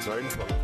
22.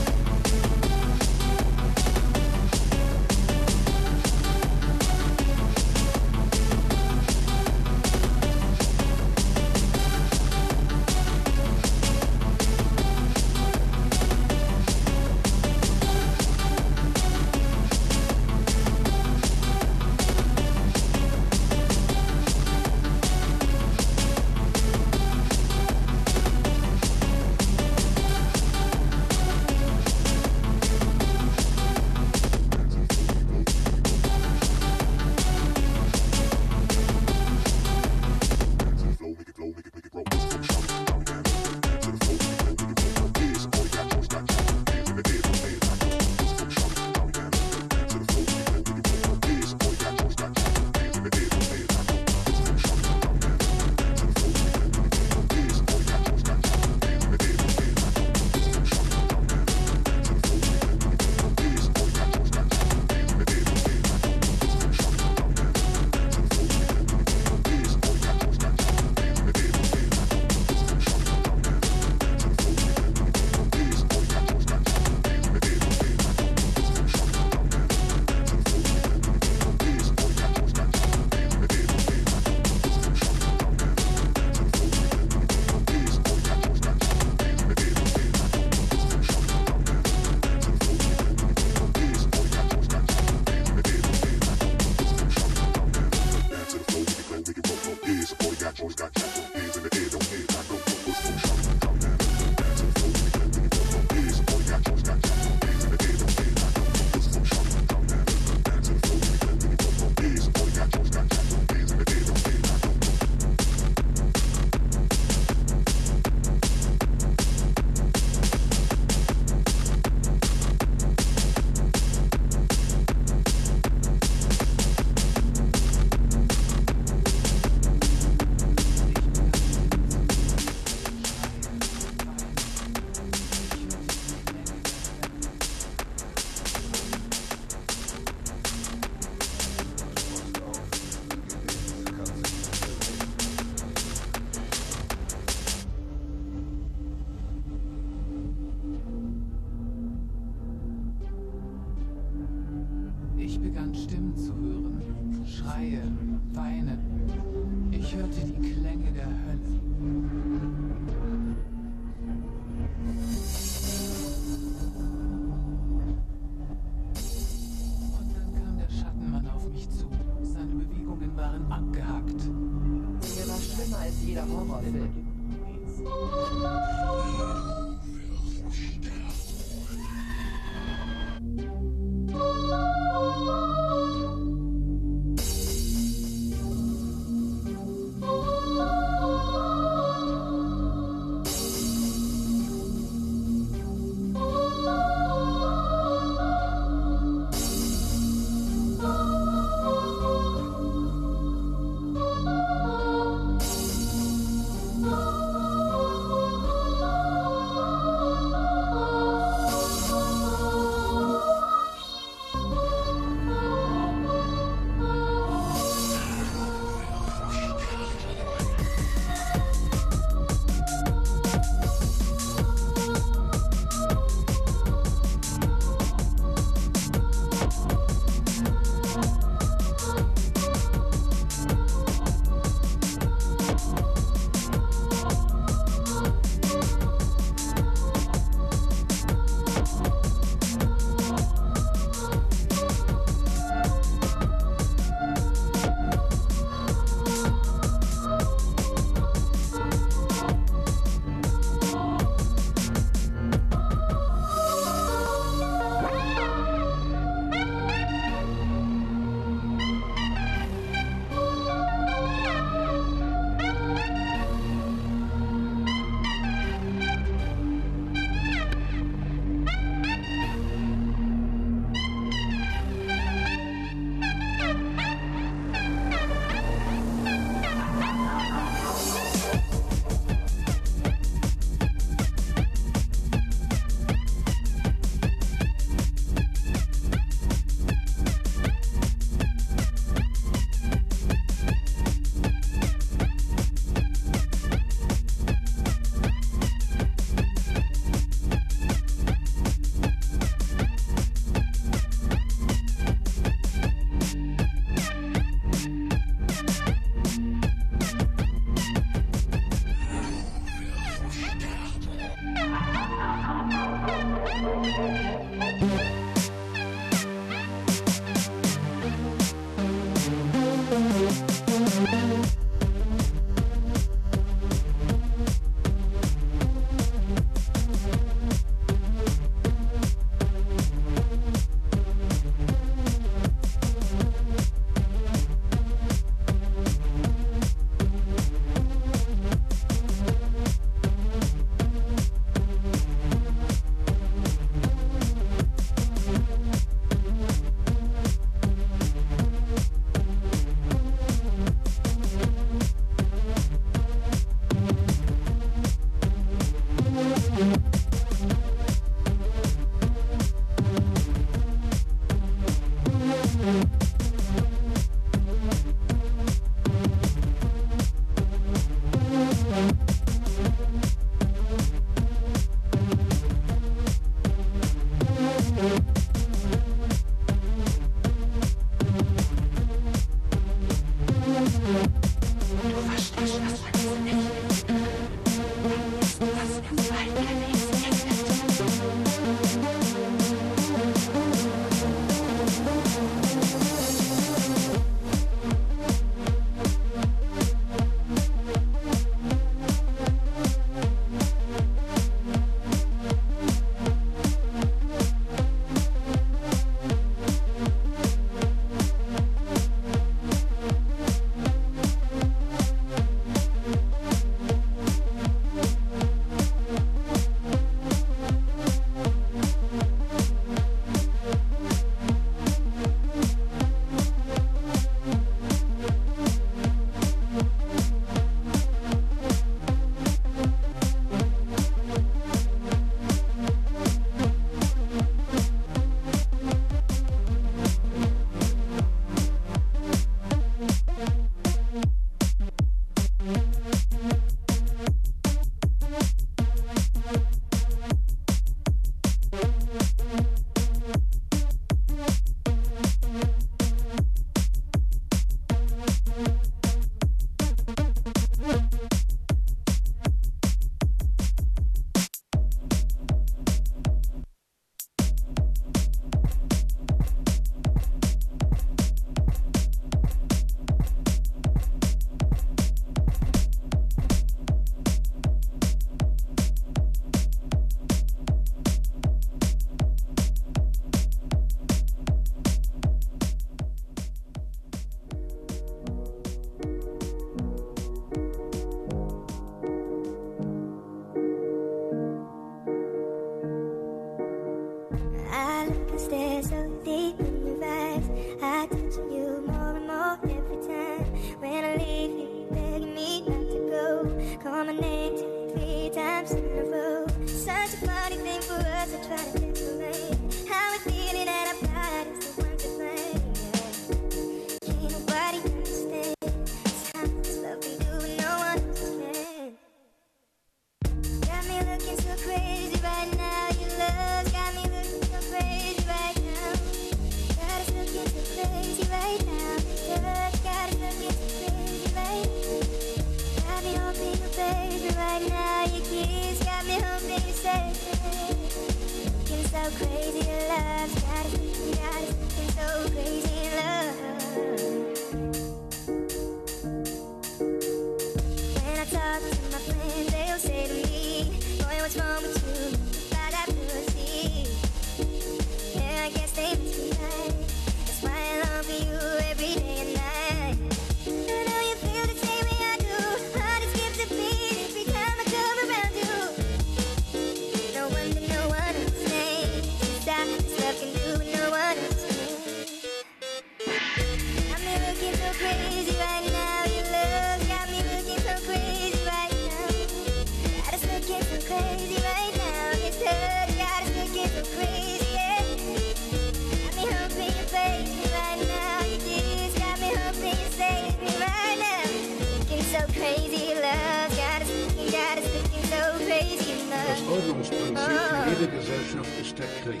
der Krieg.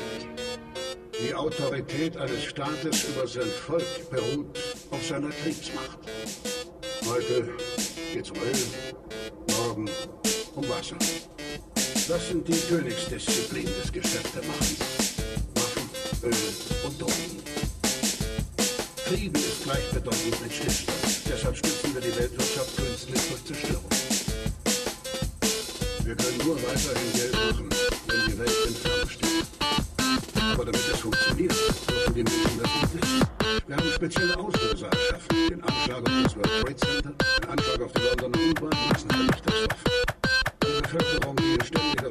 Die Autorität eines Staates über sein Volk beruht auf seiner Kriegsmacht. Heute geht's um Öl, morgen um Wasser. Das sind die Königsdisziplinen des Geschäfts Geschäftemachen. Waffen, Öl und Drogen. Frieden ist gleichbedeutend mit Stillstand. Deshalb stützen wir die Weltwirtschaft künstlich durch Zerstörung. Wir können nur weiterhin Geld machen, wenn die Welt entfernt aber damit das funktioniert, müssen wir Menschen das wissen. Wir haben spezielle Auslöser erschaffen. Den Anschlag auf das World Trade Center, den Anschlag auf die Londoner U-Bahn, die Massenvernichtungswaffen. Die Bevölkerung, die in ständiger